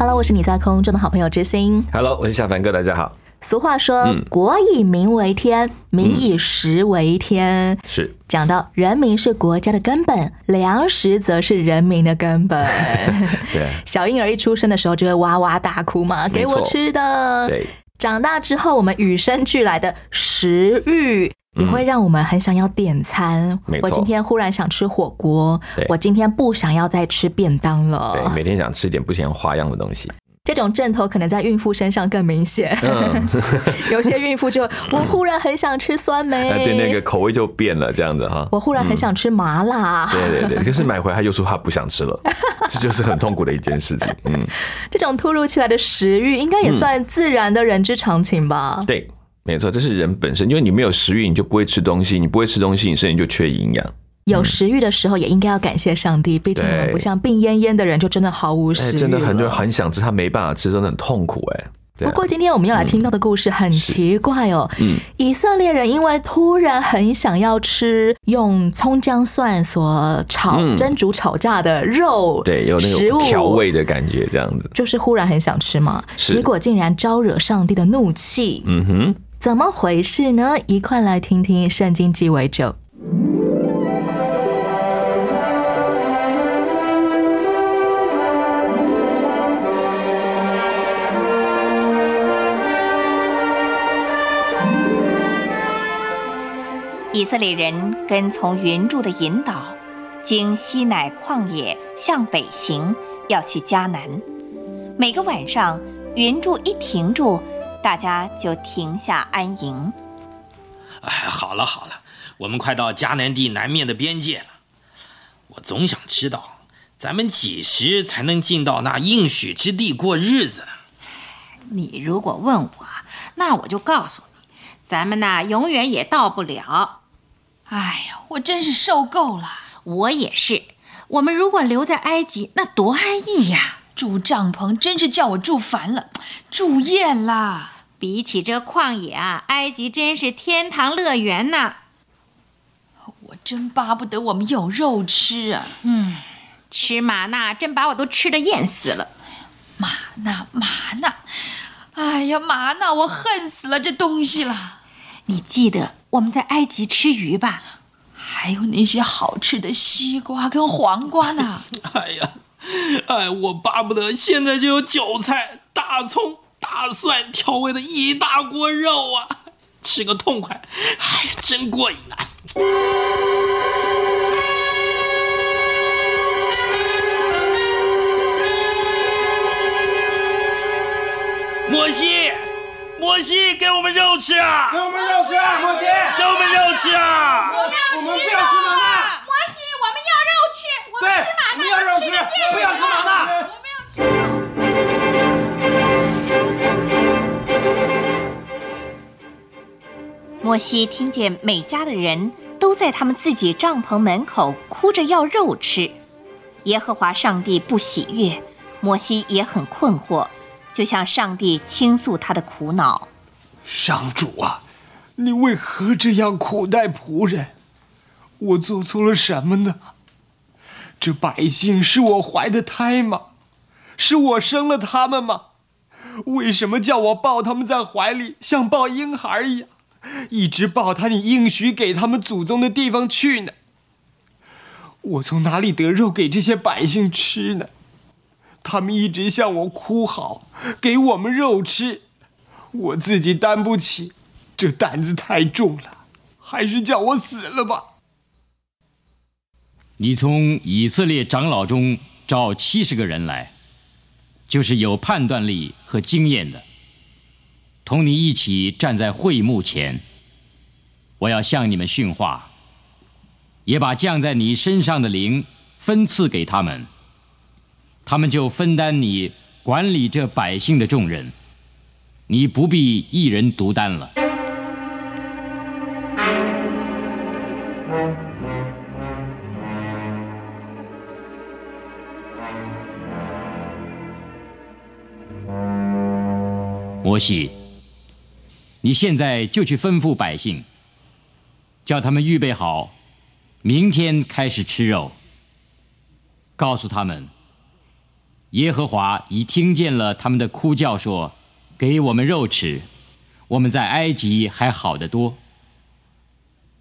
Hello，我是你在空中的好朋友知心。Hello，我是小凡哥，大家好。俗话说嗯“国以民为天，民以食为天”是，讲到人民是国家的根本，粮食则是人民的根本。对 小婴儿一出生的时候就会哇哇大哭嘛，给我吃的。对，长大之后，我们与生俱来的食欲也会让我们很想要点餐。我今天忽然想吃火锅对，我今天不想要再吃便当了对，了。每天想吃点不嫌花样的东西。这种症头可能在孕妇身上更明显。嗯，有些孕妇就我忽然很想吃酸梅，那 对那个口味就变了，这样子哈。我忽然很想吃麻辣。对对对，可是买回来他又说他不想吃了，这就是很痛苦的一件事情。嗯，这种突如其来的食欲，应该也算自然的人之常情吧？对，没错，这是人本身，因为你没有食欲，你就不会吃东西，你不会吃东西，你身体就缺营养。有食欲的时候，也应该要感谢上帝，毕竟我们不像病恹恹的人，就真的毫无食哎，欲。真的很多人。很想吃，他没办法吃，真的很痛苦哎。不过今天我们要来听到的故事很奇怪哦，嗯以色列人因为突然很想要吃用葱姜蒜所炒、嗯蒸煮炒炸的肉，对，有那种调味的感觉，这样子。就是忽然很想吃嘛，是结果竟然招惹上帝的怒气，嗯哼，怎么回事呢？一块来听听圣经鸡尾酒。以色列人跟从云柱的引导，经西乃旷野向北行，要去迦南。每个晚上，云柱一停住，大家就停下安营。哎，好了好了，我们快到迦南地南面的边界了。我总想知道，咱们几时才能进到那应许之地过日子？你如果问我，那我就告诉你，咱们呐永远也到不了。哎呀，我真是受够了！我也是。我们如果留在埃及，那多安逸呀！住帐篷真是叫我住烦了，住厌啦。比起这旷野啊，埃及真是天堂乐园呐！我真巴不得我们有肉吃啊！嗯，吃玛纳真把我都吃的厌死了。玛纳，玛纳，哎呀，玛纳，我恨死了这东西了。你记得我们在埃及吃鱼吧？还有那些好吃的西瓜跟黄瓜呢。哎呀，哎，我巴不得现在就有韭菜、大葱、大蒜调味的一大锅肉啊，吃个痛快！哎呀，真过瘾啊！摩西，摩西，给我们肉吃啊！给我们肉吃啊，摩西！给我们肉吃啊！我们不要吃麻辣。我们要肉吃，我对，我们要肉吃，不要吃麻辣。摩西听见每家的人都在他们自己帐篷门口哭着要肉吃，耶和华上帝不喜悦，摩西也很困惑，就向上帝倾诉他的苦恼。上主啊，你为何这样苦待仆人？我做错了什么呢？这百姓是我怀的胎吗？是我生了他们吗？为什么叫我抱他们在怀里，像抱婴孩一样，一直抱他你应许给他们祖宗的地方去呢？我从哪里得肉给这些百姓吃呢？他们一直向我哭嚎，给我们肉吃。我自己担不起，这担子太重了，还是叫我死了吧。你从以色列长老中招七十个人来，就是有判断力和经验的，同你一起站在会幕前。我要向你们训话，也把降在你身上的灵分赐给他们，他们就分担你管理这百姓的重任，你不必一人独担了。摩西，你现在就去吩咐百姓，叫他们预备好，明天开始吃肉。告诉他们，耶和华已听见了他们的哭叫，说：“给我们肉吃，我们在埃及还好得多。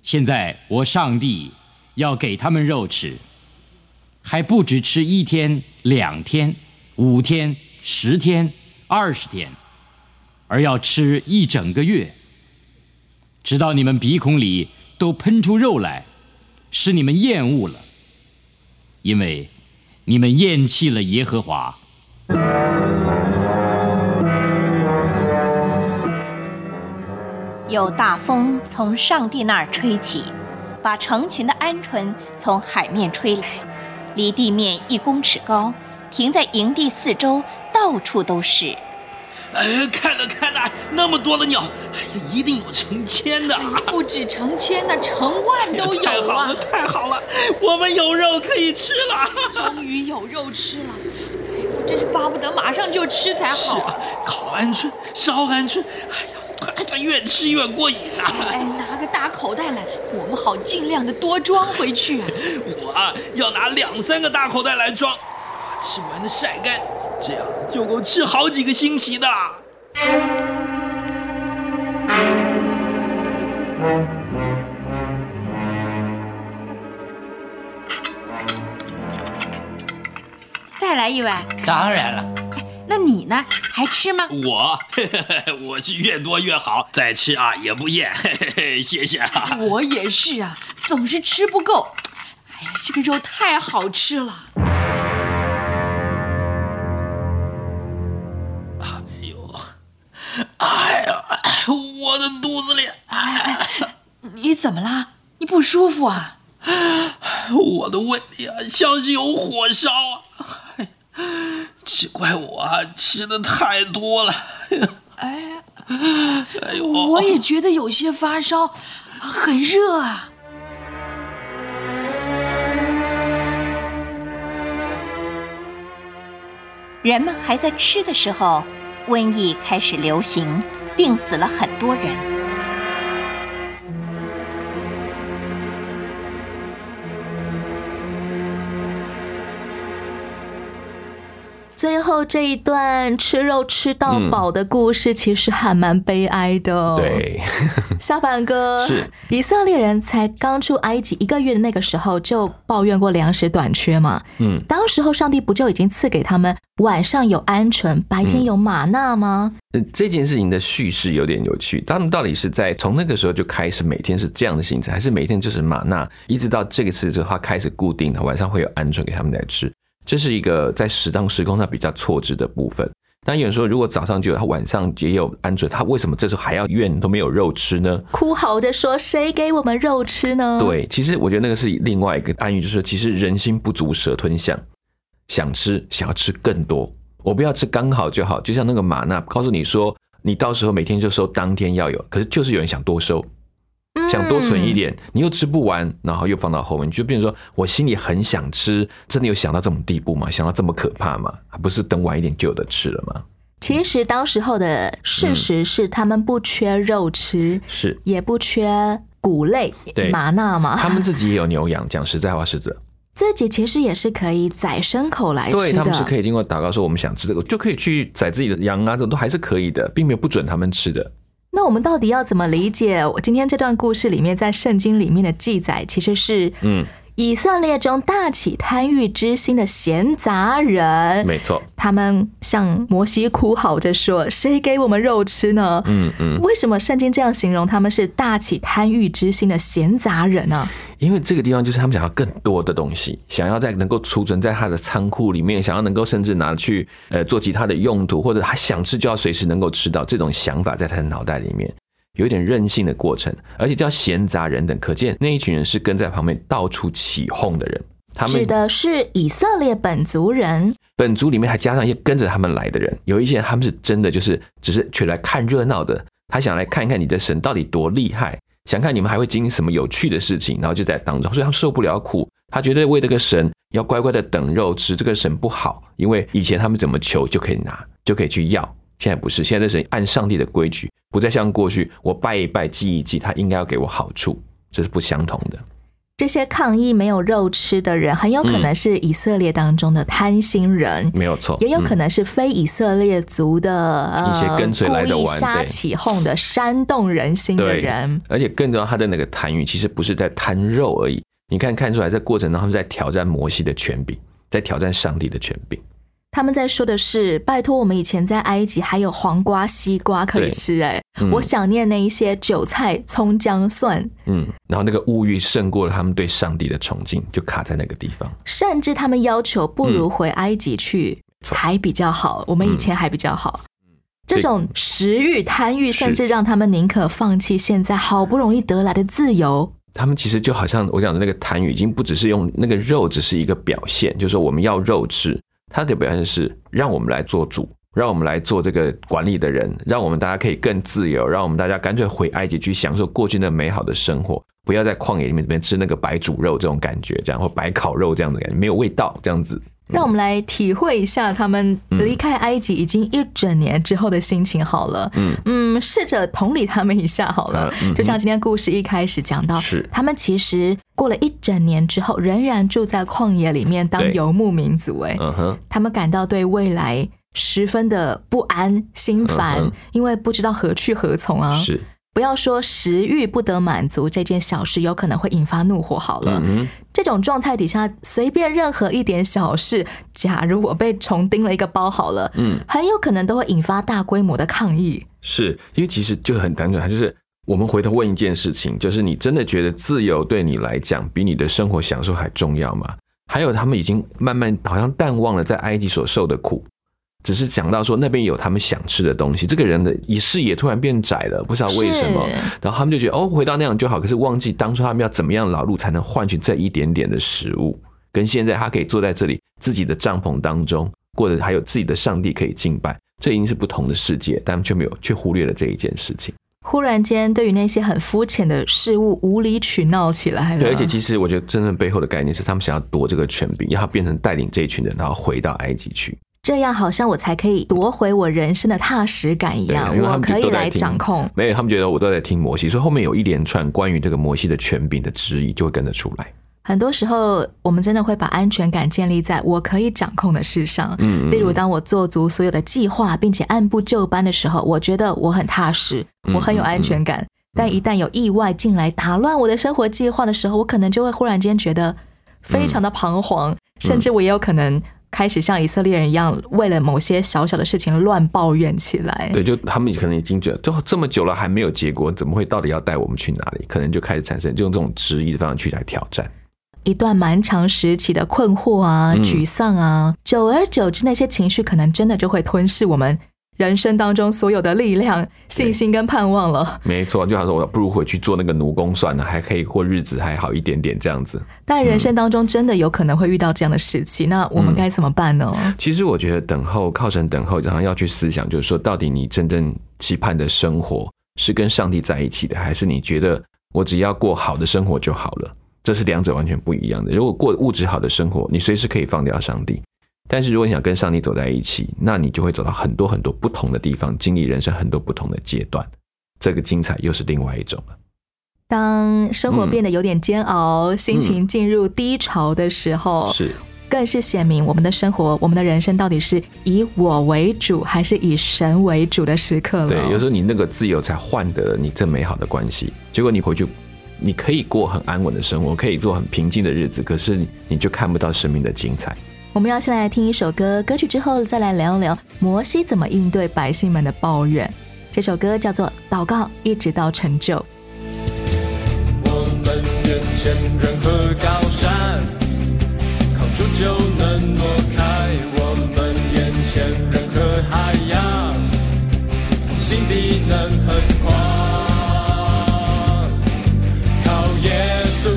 现在我上帝要给他们肉吃，还不止吃一天、两天、五天、十天、二十天。”而要吃一整个月，直到你们鼻孔里都喷出肉来，使你们厌恶了，因为你们厌弃了耶和华。有大风从上帝那儿吹起，把成群的鹌鹑从海面吹来，离地面一公尺高，停在营地四周，到处都是。哎，看了看呐，那么多的鸟，哎呀，一定有成千的，不止成千呢，成万都有太好了，太好了，我们有肉可以吃了，终于有肉吃了，我真是巴不得马上就吃才好。是啊，烤鹌鹑，烧鹌鹑，哎呀，越吃越过瘾呐！哎，拿个大口袋来，我们好尽量的多装回去。我啊，要拿两三个大口袋来装，吃完的晒干。这样就够吃好几个星期的。再来一碗。当然了。那你呢？还吃吗？我，我是越多越好，再吃啊也不厌。谢谢啊。我也是啊，总是吃不够。哎呀，这个肉太好吃了。我的肚子里！哎，你怎么了？你不舒服啊？我的胃里啊，像是有火烧啊！只怪我啊，吃的太多了。哎，哎呦，我也觉得有些发烧，很热啊。人们还在吃的时候。瘟疫开始流行，病死了很多人。后这一段吃肉吃到饱的故事，其实还蛮悲哀的。对，小凡哥是以色列人才刚出埃及一个月的那个时候，就抱怨过粮食短缺嘛。嗯，当时候上帝不就已经赐给他们晚上有鹌鹑，白天有玛纳吗？嗯，这件事情的叙事有点有趣。他们到底是在从那个时候就开始每天是这样的行程，还是每天就是玛纳，一直到这个次之后，他开始固定的晚上会有鹌鹑给他们来吃？这是一个在时当时空上比较错置的部分。但有人说，如果早上就有，他晚上也有鹌鹑，他为什么这时候还要怨都没有肉吃呢？哭嚎着说：“谁给我们肉吃呢？”对，其实我觉得那个是另外一个暗喻，就是其实人心不足蛇吞象，想吃想要吃更多，我不要吃刚好就好。就像那个玛纳告诉你说，你到时候每天就收当天要有，可是就是有人想多收。想多存一点，你又吃不完，然后又放到后面，就变成说我心里很想吃，真的有想到这种地步吗？想到这么可怕吗？不是等晚一点就有的吃了吗？其实当时候的事实是，他们不缺肉吃，是也不缺谷类、麻纳嘛。他们自己也有牛羊，讲实在话是这。自己其实也是可以宰牲口来吃的，对他们是可以经过祷告说我们想吃这个，就可以去宰自己的羊啊，这都还是可以的，并没有不准他们吃的。那我们到底要怎么理解我今天这段故事里面在圣经里面的记载？其实是，嗯。以色列中大起贪欲之心的闲杂人，没错，他们向摩西哭嚎着说：“谁给我们肉吃呢？”嗯嗯，为什么圣经这样形容他们是大起贪欲之心的闲杂人呢？因为这个地方就是他们想要更多的东西，想要在能够储存在他的仓库里面，想要能够甚至拿去呃做其他的用途，或者他想吃就要随时能够吃到，这种想法在他的脑袋里面。有点任性的过程，而且叫闲杂人等，可见那一群人是跟在旁边到处起哄的人。他们指的是以色列本族人。本族里面还加上一些跟着他们来的人，有一些人他们是真的就是只是去来看热闹的，他想来看一看你的神到底多厉害，想看你们还会经历什么有趣的事情，然后就在当中，所以他受不了苦，他觉得为这个神要乖乖的等肉吃，这个神不好，因为以前他们怎么求就可以拿，就可以去要，现在不是，现在神按上帝的规矩，不再像过去我拜一拜祭一祭，他应该要给我好处，这是不相同的。这些抗议没有肉吃的人，很有可能是以色列当中的贪心人，没有错，也有可能是非以色列族的一些跟随来的故意玩对瞎起哄的煽动人心的人。而且更重要，他的那个贪欲其实不是在贪肉而已，你看看出来，在过程中他们在挑战摩西的权柄，在挑战上帝的权柄。他们在说的是：拜托，我们以前在埃及还有黄瓜、西瓜可以对吃、哎、嗯我想念那一些韭菜、葱、姜、蒜，嗯，然后那个物欲胜过了他们对上帝的崇敬，就卡在那个地方。甚至他们要求不如嗯回埃及去、错还比较好，我们以前还比较好。这这种食欲、贪欲，甚至让他们宁可放弃现在好不容易得来的自由。他们其实就好像我讲的那个贪欲，已经不只是用那个肉，只是一个表现，就是说我们要肉吃。他的表现是让我们来做主，让我们来做这个管理的人，让我们大家可以更自由，让我们大家干脆回埃及去享受过去那美好的生活，不要在旷野里面里面吃那个白煮肉这种感觉，这样或白烤肉这样的感觉，没有味道这样子。让我们来体会一下他们离开埃及已经一整年之后的心情好了。嗯。嗯，试着同理他们一下好了。就像今天故事一开始讲到，是。他们其实过了一整年之后，仍然住在旷野里面当对。游牧民族。哎，嗯哼，他们感到对未来十分的不安、心烦，嗯因为不知道何去何从啊。是，不要说食欲不得满足这件小事，有可能会引发怒火。好了，嗯，这种状态底下，随便任何一点小事，假如我被虫叮了一个包，好了，嗯，很有可能都会引发大规模的抗议。是因为其实就很单纯，它就是我们回头问一件事情，就是你真的觉得自由对你来讲比你的生活享受还重要吗？还有他们已经慢慢好像淡忘了在埃及所受的苦，只是讲到说那边有他们想吃的东西，这个人的视野突然变窄了，不知道为什么，然后他们就觉得哦回到那样就好，可是忘记当初他们要怎么样劳碌才能换取这一点点的食物，跟现在他可以坐在这里自己的帐篷当中，过着还有自己的上帝可以敬拜，这已经是不同的世界，但他们却没有却忽略了这一件事情。忽然间，对于那些很肤浅的事物无理取闹起来了。对，而且其实我觉得真正背后的概念是，他们想要夺这个权柄，要他变成带领这一群人，然后回到埃及去。这样好像我才可以夺回我人生的踏实感一，样，我可以来掌控。没有，他们觉得我都在听摩西，所以后面有一连串关于这个摩西的权柄的质疑就会跟着出来。很多时候，我们真的会把安全感建立在我可以掌控的事上。嗯，嗯例如，当我做足所有的计划，并且按部就班的时候，我觉得我很踏实，嗯我很有安全感。但一旦有意外进来打乱我的生活计划的时候，我可能就会忽然间觉得非常的彷徨，甚至我也有可能开始像以色列人一样，为了某些小小的事情乱抱怨起来。对，就他们可能已经觉得，就这么久了还没有结果，怎么会到底要带我们去哪里？可能就开始产生就用这种质疑的方式去来挑战。一段蛮长时期的困惑啊、嗯沮丧啊，久而久之，那些情绪可能真的就会吞噬我们人生当中所有的力量、信心跟盼望了。没错，就好像说，我不如回去做那个奴工算了，还可以过日子，还好一点点这样子。但人生当中真的有可能会遇到这样的时期，那我们该怎么办呢？其实我觉得等候靠神等候，然后要去思想，就是说，到底你真正期盼的生活是跟上帝在一起的，还是你觉得我只要过好的生活就好了？这是两者完全不一样的。如果过物质好的生活，你随时可以放掉上帝；但是如果你想跟上帝走在一起，那你就会走到很多很多不同的地方，经历人生很多不同的阶段。这个精彩又是另外一种了。当生活变得有点煎熬，心情进入低潮的时候，是更是显明我们的生活、我们的人生到底是以我为主，还是以神为主的时刻了。对，有时候你那个自由才换得了你这美好的关系，结果你回去，你可以过很安稳的生活，可以做很平静的日子，可是你你就看不到生命的精彩。我们要先来听一首歌，歌曲之后再来聊一聊摩西怎么应对百姓们的抱怨。这首歌叫做《祷告，一直到成就》。我们眼前任何高山，靠主就能挪开；我们眼前任何海洋，心必能横跨。靠耶稣，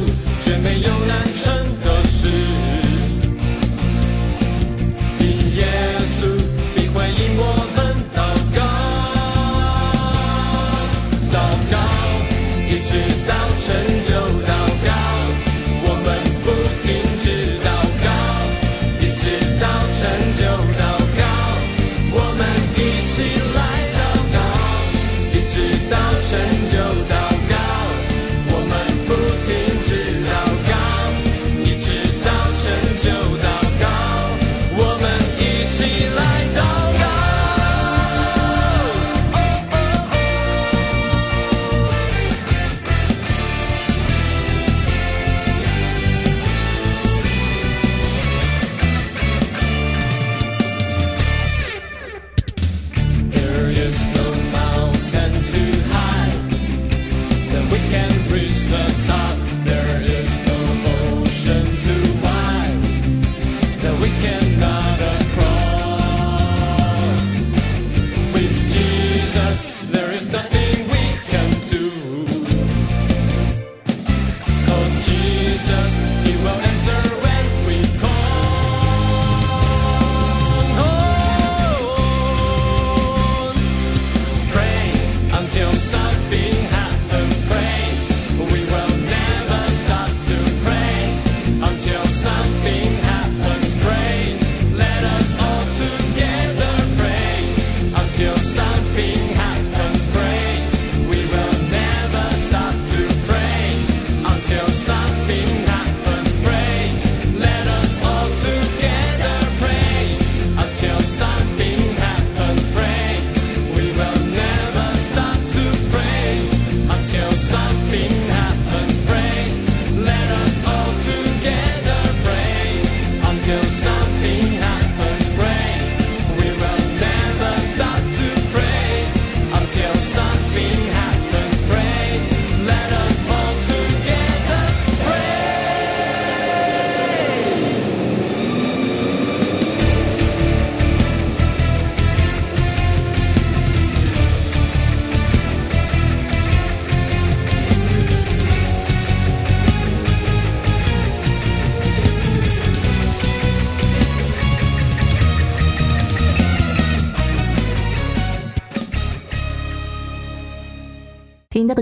绝没有难成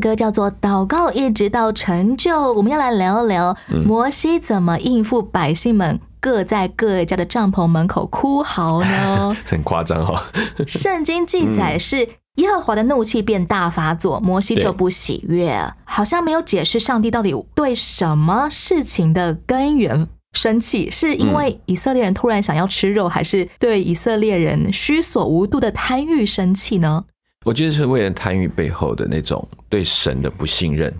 的歌叫做《祷告一直到成就》，我们要来聊一聊摩西怎么应付百姓们各在各家的帐篷门口哭嚎呢？很夸张哈。圣经记载是耶和华的怒气变大发作，摩西就不喜悦，好像没有解释上帝到底对什么事情的根源生气，是因为以色列人突然想要吃肉，还是对以色列人虚所无度的贪欲生气呢？我觉得是为了贪欲背后的那种对神的不信任，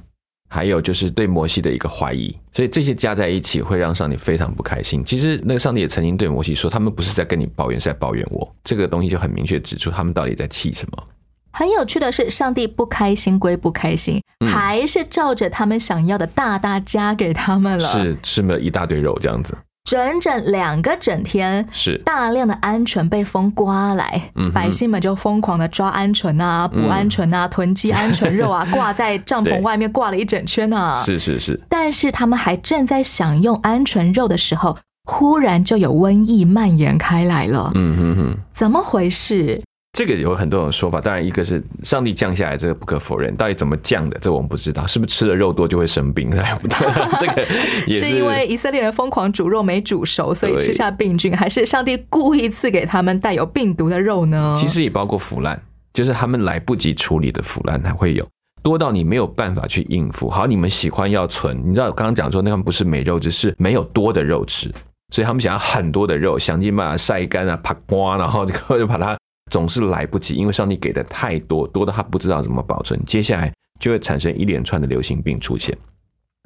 还有就是对摩西的一个怀疑，所以这些加在一起会让上帝非常不开心。其实那个上帝也曾经对摩西说，他们不是在跟你抱怨，是在抱怨我。这个东西就很明确指出他们到底在气什么。很有趣的是，上帝不开心归不开心，还是照着他们想要的大大加给他们了，是吃了一大堆肉这样子。整整两个整天，是大量的鹌鹑被风刮来，百姓们就疯狂的抓鹌鹑啊，捕鹌鹑啊，囤积鹌鹑肉啊，挂在帐篷外面挂了一整圈啊。是是是。但是他们还正在享用鹌鹑肉的时候，忽然就有瘟疫蔓延开来了。嗯哼哼，怎么回事？这个有很多种说法，当然一个是上帝降下来，这个不可否认。到底怎么降的，这我们不知道，是不是吃了肉多就会生病？这个也是因为以色列人疯狂煮肉没煮熟，所以吃下病菌，还是上帝故意赐给他们带有病毒的肉呢？其实也包括腐烂，就是他们来不及处理的腐烂，才会有多到你没有办法去应付。好，你们喜欢要存，你知道刚刚讲说那们不是没肉，只是没有多的肉吃，所以他们想要很多的肉，想尽办法晒干啊、扒光，然后就 把它。总是来不及，因为上帝给的太多，多到他不知道怎么保存，接下来就会产生一连串的流行病出现。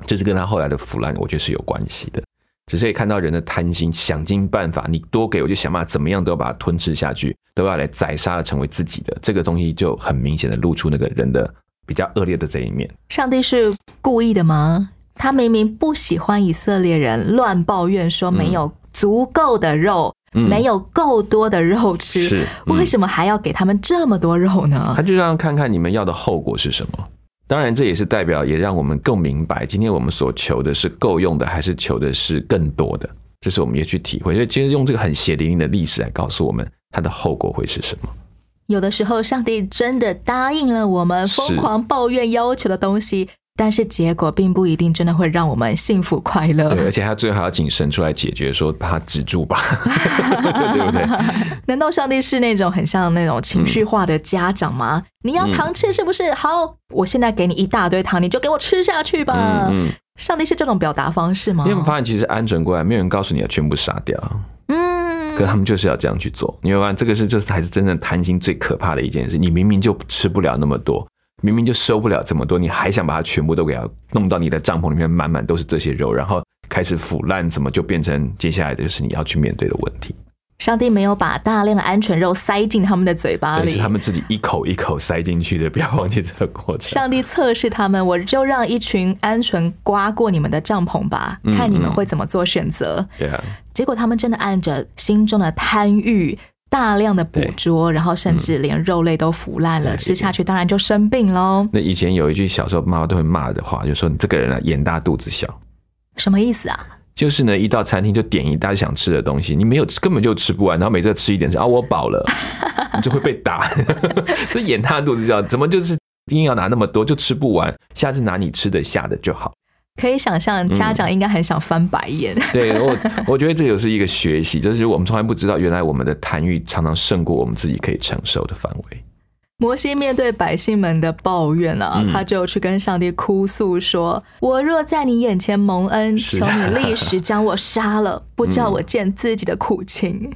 这是跟他后来的腐烂，我觉得是有关系的。只是可以看到人的贪心，想尽办法，你多给我就想办法怎么样都要把它吞吃下去，都要来宰杀了成为自己的。这个东西就很明显的露出那个人的比较恶劣的这一面。上帝是故意的吗？他明明不喜欢以色列人乱抱怨说没有足够的肉。没有够多的肉吃，是为什么还要给他们这么多肉呢？他就让看看你们要的后果是什么。当然，这也是代表，也让我们更明白，今天我们所求的是够用的，还是求的是更多的。这是我们也去体会。所以，其实用这个很血淋淋的历史来告诉我们，它的后果会是什么。有的时候，上帝真的答应了我们疯狂抱怨要求的东西。但是结果并不一定真的会让我们幸福快乐。对，而且他最后还要请神出来解决，说把它止住吧，对不对？难道上帝是那种很像那种情绪化的家长吗？你要糖吃是不是？好，我现在给你一大堆糖，你就给我吃下去吧。嗯上帝是这种表达方式吗？你有没有发现，其实鹌鹑过来，没有人告诉你要全部杀掉。嗯，可他们就是要这样去做。你会发现，这个是这才是真正贪心最可怕的一件事。你明明就吃不了那么多。明明就收不了这么多，你还想把它全部都给它弄到你的帐篷里面，满满都是这些肉，然后开始腐烂，怎么就变成接下来的就是你要去面对的问题？上帝没有把大量的鹌鹑肉塞进他们的嘴巴里，是他们自己一口一口塞进去的，不要忘记这个过程。上帝测试他们，我就让一群鹌鹑刮过你们的帐篷吧，看你们会怎么做选择。对啊，结果他们真的按着心中的贪欲。大量的捕捉，然后甚至连肉类都腐烂了，吃下去当然就生病喽。那以前有一句小时候妈妈都会骂的话，就说你这个人啊，眼大肚子小。什么意思啊？就是呢，一到餐厅就点一大想吃的东西，你没有根本就吃不完，然后每次吃一点说啊我饱了，你 就会被打。这眼大肚子小，怎么就是硬要拿那么多就吃不完？下次拿你吃得下的就好。可以想象，家长应该很想翻白眼。对我，我觉得这就是一个学习，就是我们从来不知道，原来我们的贪欲常常胜过我们自己可以承受的范围。摩西面对百姓们的抱怨啊，他就去跟上帝哭诉说：“我若在你眼前蒙恩，求你立时将我杀了，不叫我见自己的苦情。”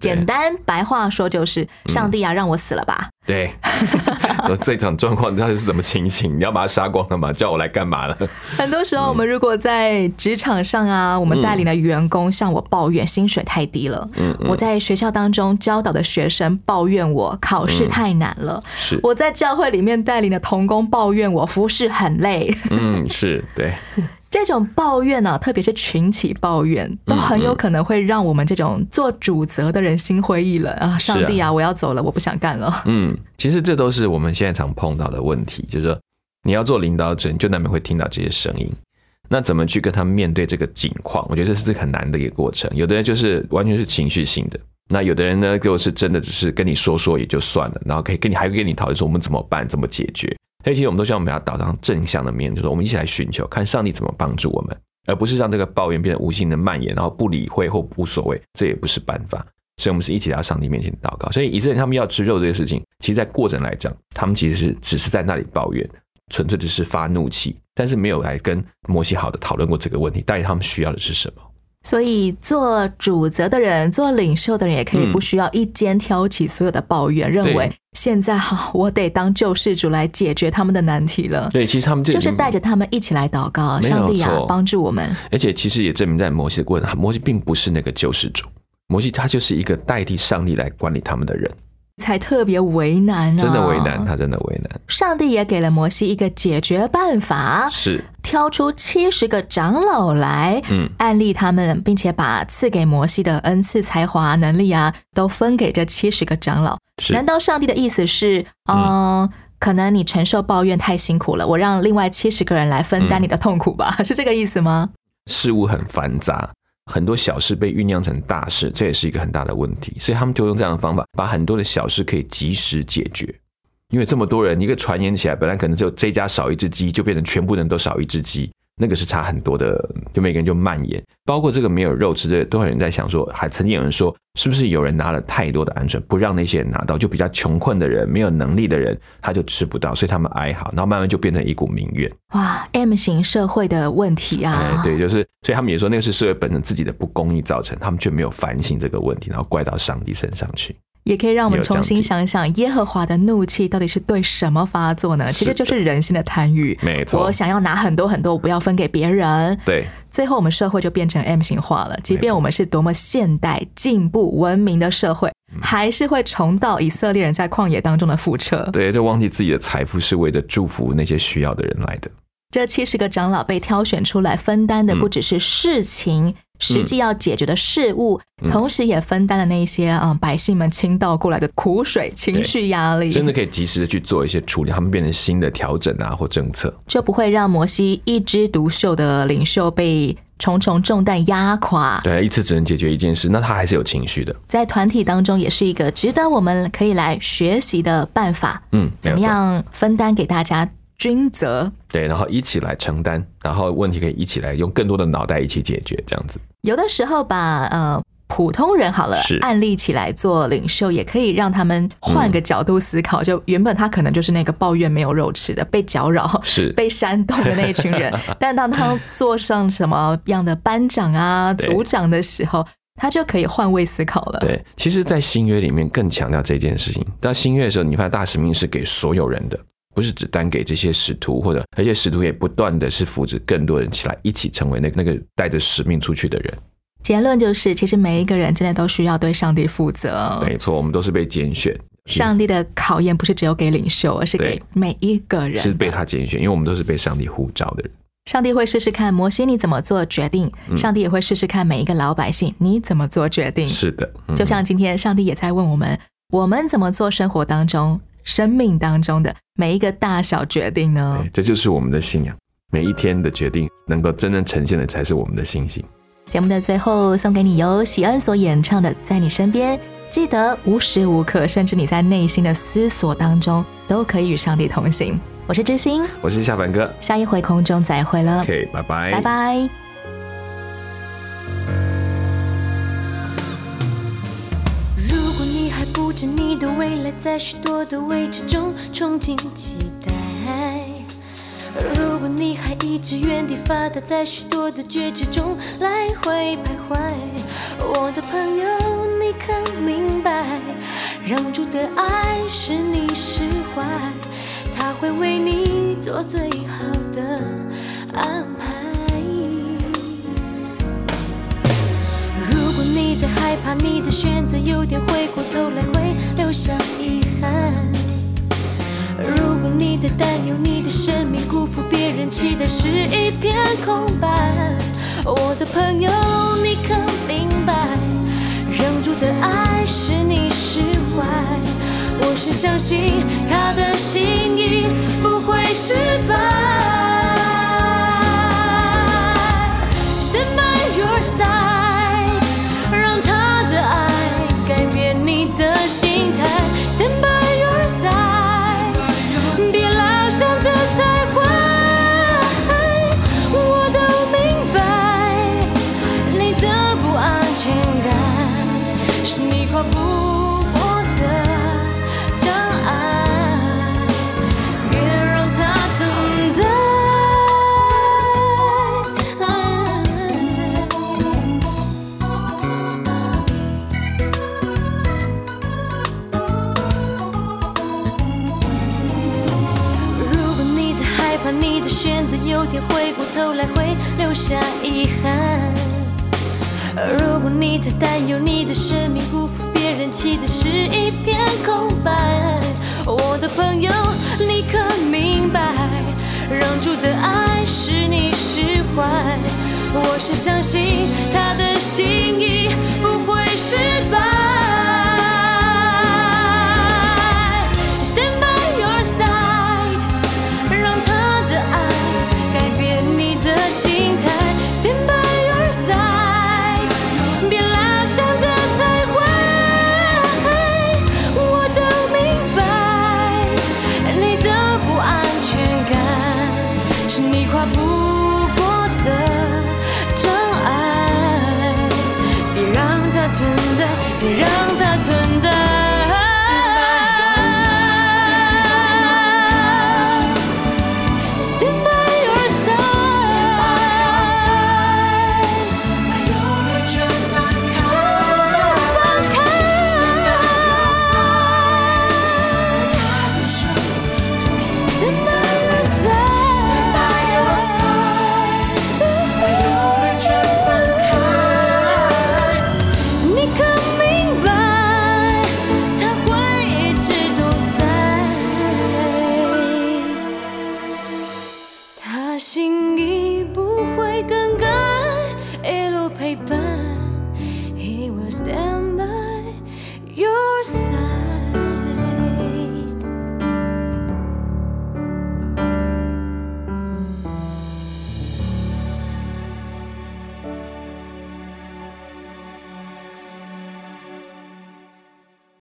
简单白话说就是：上帝啊，让我死了吧。对，说 这场状况到底是什么情形？你要把他杀光了吗？叫我来干嘛了？很多时候，我们如果在职场上啊，我们带领的员工向我抱怨薪水太低了；我在学校当中教导的学生抱怨我考试太难了；是我在教会里面带领的童工抱怨我服侍很累。嗯，是对。这种抱怨呢，特别是群起抱怨，都很有可能会让我们这种做主责的人心灰意冷啊！上帝啊，我要走了，我不想干了。嗯，其实这都是我们现在常碰到的问题，就是说你要做领导者，你就难免会听到这些声音。那怎么去跟他们面对这个境况？我觉得这是很难的一个过程。有的人就是完全是情绪性的，那有的人呢，就是真的只是跟你说说也就算了，然后可以跟你还会跟你讨论说我们怎么办，怎么解决。所以其实我们都希望我们要导向正向的面，就是我们一起来寻求，看上帝怎么帮助我们，而不是让这个抱怨变得无形的蔓延，然后不理会或无所谓，这也不是办法。所以，我们是一起来到上帝面前祷告。所以，以色列他们要吃肉这个事情，其实，在过程来讲，他们其实是只是在那里抱怨，纯粹的是发怒气，但是没有来跟摩西好的讨论过这个问题，到底他们需要的是什么。所以，做主责的人、做领袖的人，也可以不需要一肩挑起所有的抱怨，认为现在好，我得当救世主来解决他们的难题了。对，其实他们就是带着他们一起来祷告，上帝啊，帮助我们。而且，其实也证明在摩西的过程，摩西并不是那个救世主。摩西他就是一个代替上帝来管理他们的人，才特别为难啊！真的为难，他真的为难。上帝也给了摩西一个解决办法，是挑出七十个长老来，嗯，案例他们，并且把赐给摩西的恩赐、才华、能力啊，都分给这七十个长老。难道上帝的意思是，嗯，可能你承受抱怨太辛苦了，我让另外七十个人来分担你的痛苦吧？是这个意思吗？事物很繁杂。很多小事被酝酿成大事，这也是一个很大的问题。所以他们就用这样的方法，把很多的小事可以及时解决。因为这么多人，一个传言起来，本来可能只有这家少一只鸡，就变成全部人都少一只鸡。那个是差很多的，就每个人就蔓延，包括这个没有肉吃的，都有人在想说，还曾经有人说，是不是有人拿了太多的鹌鹑，不让那些人拿到，就比较穷困的人、没有能力的人，他就吃不到，所以他们哀嚎，然后慢慢就变成一股民怨。哇，M 型社会的问题啊！对，就是，所以他们也说那个是社会本身自己的不公义造成，他们却没有反省这个问题，然后怪到上帝身上去。也可以让我们重新想想，耶和华的怒气到底是对什么发作呢？其实就是人性的贪欲。没错，我想要拿很多很多，我不要分给别人。对，最后我们社会就变成 M 型化了。即便我们是多么现代、进步、文明的社会，还是会重蹈以色列人在旷野当中的覆辙。对，就忘记自己的财富是为了祝福那些需要的人来的。这七十个长老被挑选出来分担的，不只是事情。实际要解决的事物，同时也分担了那些啊百姓们倾倒过来的苦水、情绪压力，真的可以及时的去做一些处理，他们变成新的调整啊或政策，就不会让摩西一枝独秀的领袖被重重重担压垮。对，一次只能解决一件事，那他还是有情绪的。在团体当中，也是一个值得我们可以来学习的办法。嗯，怎么样分担给大家？均责对，然后一起来承担，然后问题可以一起来用更多的脑袋一起解决，这样子。有的时候把呃普通人好了案例起来做领袖，也可以让他们换个角度思考。就原本他可能就是那个抱怨没有肉吃的、被搅扰、是 被煽动的那一群人，但当他做上什么样的班长啊、组长的时候，他就可以换位思考了。对，其实，在新约里面更强调这件事情。到新约的时候，你发现大使命是给所有人的。不是只单给这些使徒，或者而且使徒也不断的是扶持更多人起来，一起成为那那个带着使命出去的人。结论就是，其实每一个人真的都需要对上帝负责。没错，我们都是被拣选。上帝的考验不是只有给领袖，而是给每一个人。是被他拣选，因为我们都是被上帝呼召的人。上帝会试试看摩西你怎么做决定，上帝也会试试看每一个老百姓你怎么做决定。是的，就像今天上帝也在问我们，我们怎么做生活当中。生命当中的每一个大小决定呢？这就是我们的信仰。每一天的决定能够真正呈现的，才是我们的信心。节目的最后，送给你由喜恩所演唱的《在你身边》，记得无时无刻，甚至你在内心的思索当中，都可以与上帝同行。我是知心，我是夏凡哥，下一回空中再会了。OK，拜拜，拜拜。在许多的未知中憧憬期待。如果你还一直原地发呆，在许多的抉择中来回徘徊，我的朋友，你可明白？让主的爱使你释怀，他会为你做最好的安排。如果你在害怕你的选择有点回过头来会留下遗憾憾。如果你在担忧你的生命辜负别人期待是一片空白，我的朋友你可头来回留下遗憾，如果你太担忧你的生命，辜负别人期待是一片空白。我的朋友，你可明白，让主的爱使你释怀，我是相信他的心意不会失败。